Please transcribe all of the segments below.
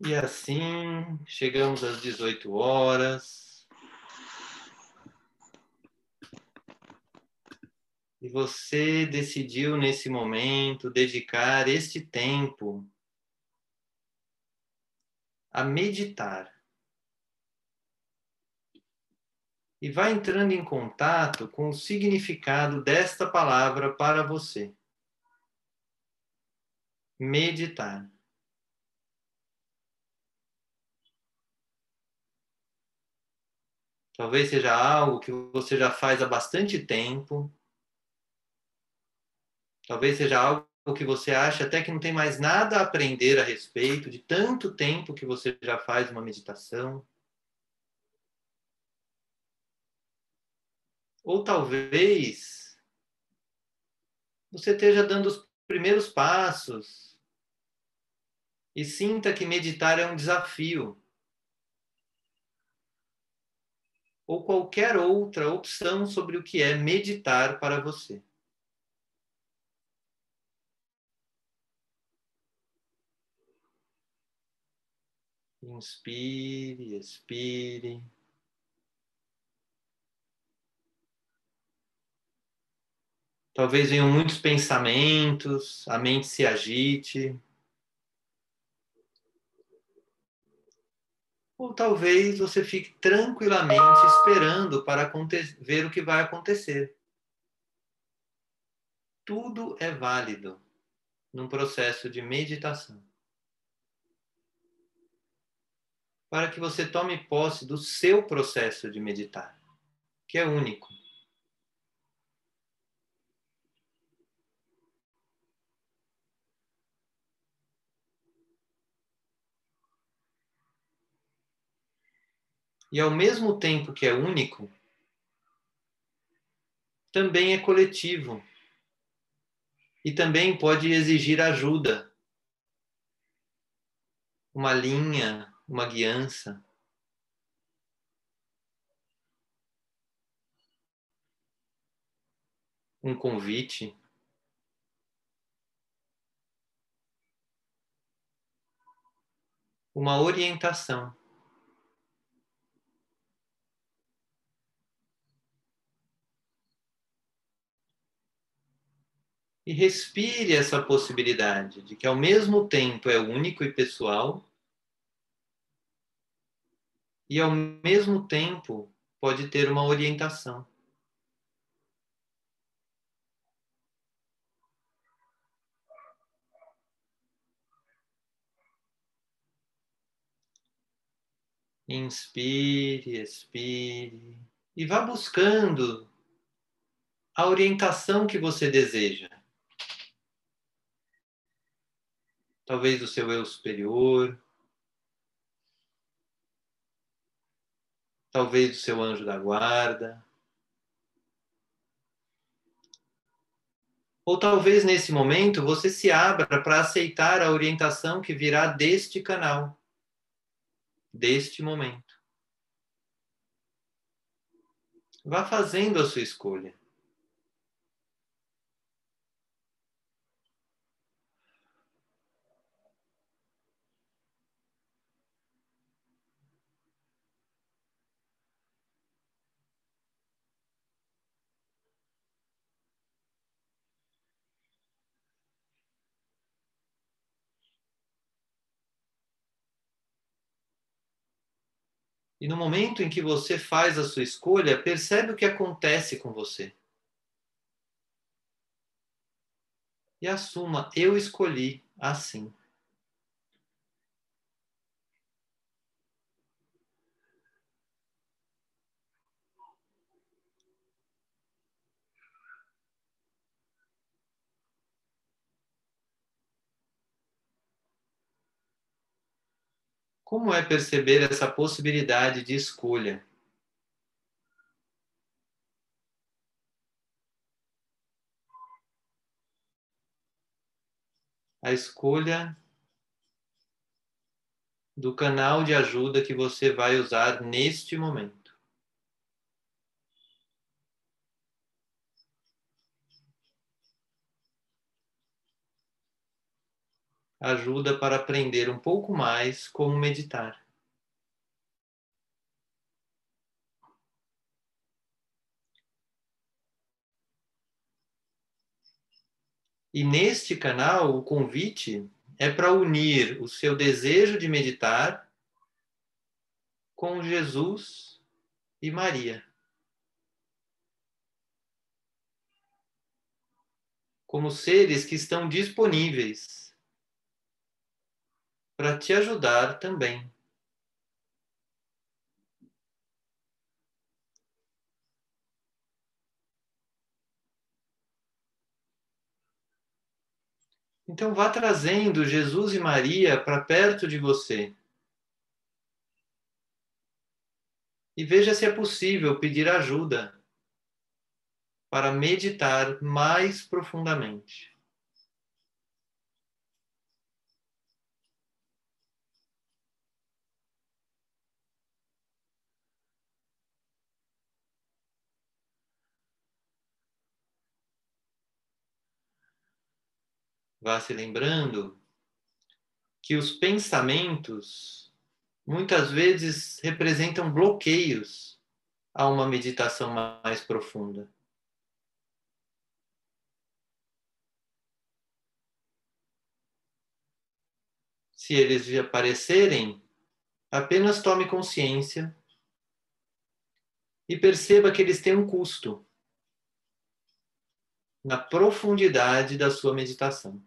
E assim chegamos às 18 horas. E você decidiu nesse momento dedicar este tempo a meditar. E vai entrando em contato com o significado desta palavra para você. Meditar. Talvez seja algo que você já faz há bastante tempo. Talvez seja algo que você acha até que não tem mais nada a aprender a respeito de tanto tempo que você já faz uma meditação. Ou talvez você esteja dando os primeiros passos e sinta que meditar é um desafio. Ou qualquer outra opção sobre o que é meditar para você. Inspire, expire. Talvez venham muitos pensamentos, a mente se agite. Ou talvez você fique tranquilamente esperando para ver o que vai acontecer. Tudo é válido num processo de meditação. Para que você tome posse do seu processo de meditar, que é único. E ao mesmo tempo que é único, também é coletivo e também pode exigir ajuda, uma linha, uma guiança. Um convite. Uma orientação. E respire essa possibilidade de que ao mesmo tempo é único e pessoal e ao mesmo tempo pode ter uma orientação. Inspire, expire e vá buscando a orientação que você deseja. Talvez do seu eu superior, talvez do seu anjo da guarda. Ou talvez nesse momento você se abra para aceitar a orientação que virá deste canal, deste momento. Vá fazendo a sua escolha. E no momento em que você faz a sua escolha, percebe o que acontece com você. E assuma: eu escolhi assim. Como é perceber essa possibilidade de escolha? A escolha do canal de ajuda que você vai usar neste momento. Ajuda para aprender um pouco mais como meditar. E neste canal, o convite é para unir o seu desejo de meditar com Jesus e Maria. Como seres que estão disponíveis para te ajudar também. Então vá trazendo Jesus e Maria para perto de você. E veja se é possível pedir ajuda para meditar mais profundamente. Vá se lembrando que os pensamentos muitas vezes representam bloqueios a uma meditação mais profunda. Se eles aparecerem, apenas tome consciência e perceba que eles têm um custo na profundidade da sua meditação.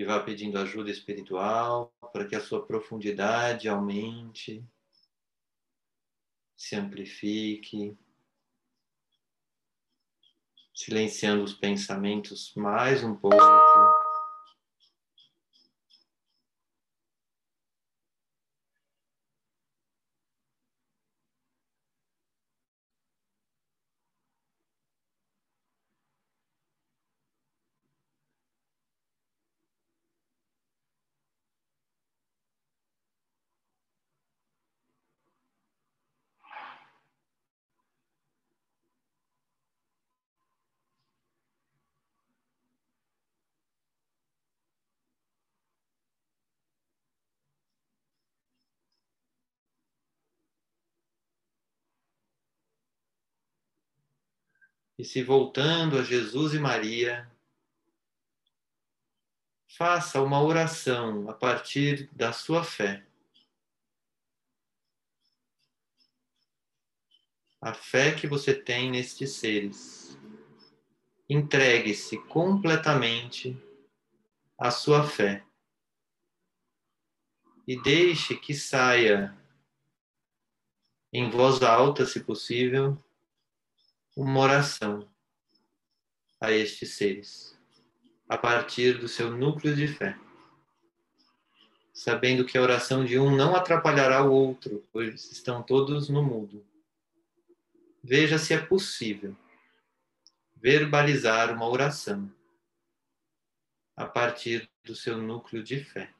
E vá pedindo ajuda espiritual para que a sua profundidade aumente, se amplifique, silenciando os pensamentos mais um pouco. E se voltando a Jesus e Maria, faça uma oração a partir da sua fé. A fé que você tem nestes seres. Entregue-se completamente à sua fé. E deixe que saia em voz alta, se possível, uma oração a estes seres, a partir do seu núcleo de fé, sabendo que a oração de um não atrapalhará o outro, pois estão todos no mundo. Veja se é possível verbalizar uma oração a partir do seu núcleo de fé.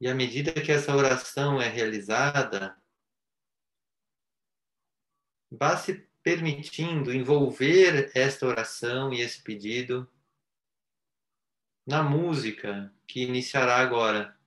E à medida que essa oração é realizada, vá se permitindo envolver esta oração e esse pedido na música que iniciará agora.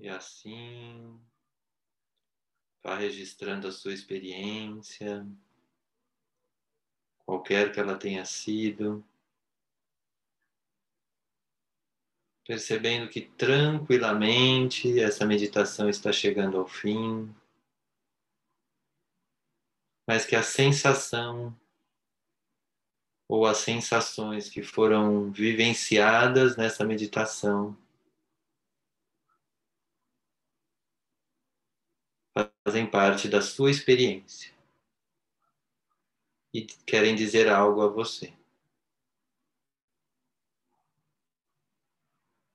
E assim, vá registrando a sua experiência, qualquer que ela tenha sido, percebendo que tranquilamente essa meditação está chegando ao fim, mas que a sensação ou as sensações que foram vivenciadas nessa meditação fazem parte da sua experiência e querem dizer algo a você.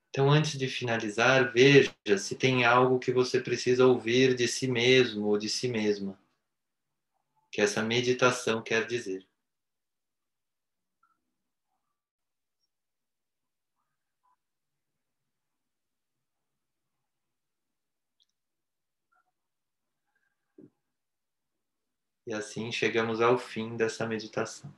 Então, antes de finalizar, veja se tem algo que você precisa ouvir de si mesmo ou de si mesma, que essa meditação quer dizer. E assim chegamos ao fim dessa meditação.